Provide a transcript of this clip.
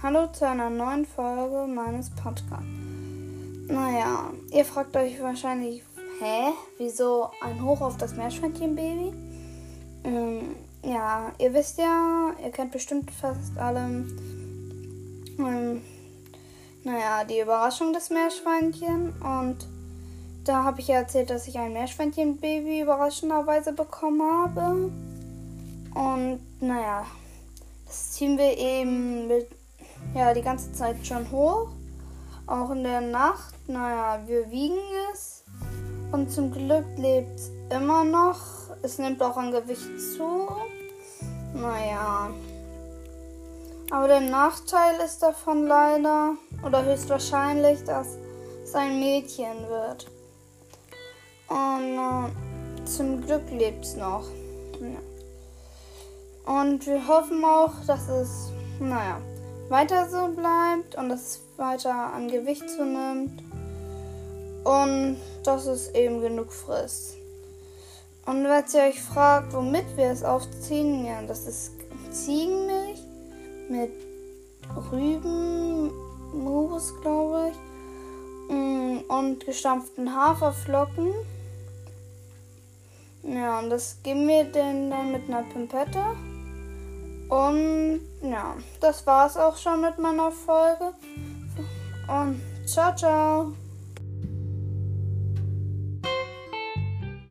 Hallo zu einer neuen Folge meines Podcasts. Naja, ihr fragt euch wahrscheinlich, hä, wieso ein Hoch auf das Meerschweinchenbaby? Ähm, ja, ihr wisst ja, ihr kennt bestimmt fast alle, ähm, naja, die Überraschung des Meerschweinchen und da habe ich ja erzählt, dass ich ein Meerschweinchenbaby überraschenderweise bekommen habe. Und naja, das ziehen wir eben mit, ja, die ganze Zeit schon hoch. Auch in der Nacht. Naja, wir wiegen es. Und zum Glück lebt es immer noch. Es nimmt auch an Gewicht zu. Naja. Aber der Nachteil ist davon leider, oder höchstwahrscheinlich, dass es ein Mädchen wird. Und äh, zum Glück lebt es noch. Ja. Und wir hoffen auch, dass es, naja, weiter so bleibt und es weiter an Gewicht zunimmt. Und dass es eben genug frisst. Und wenn ihr euch fragt, womit wir es aufziehen, ja, das ist Ziegenmilch mit Rübenmus, glaube ich, mm, und gestampften Haferflocken. Ja, und das geben wir denn dann mit einer Pimpette. Und ja, das war's auch schon mit meiner Folge. Und ciao, ciao.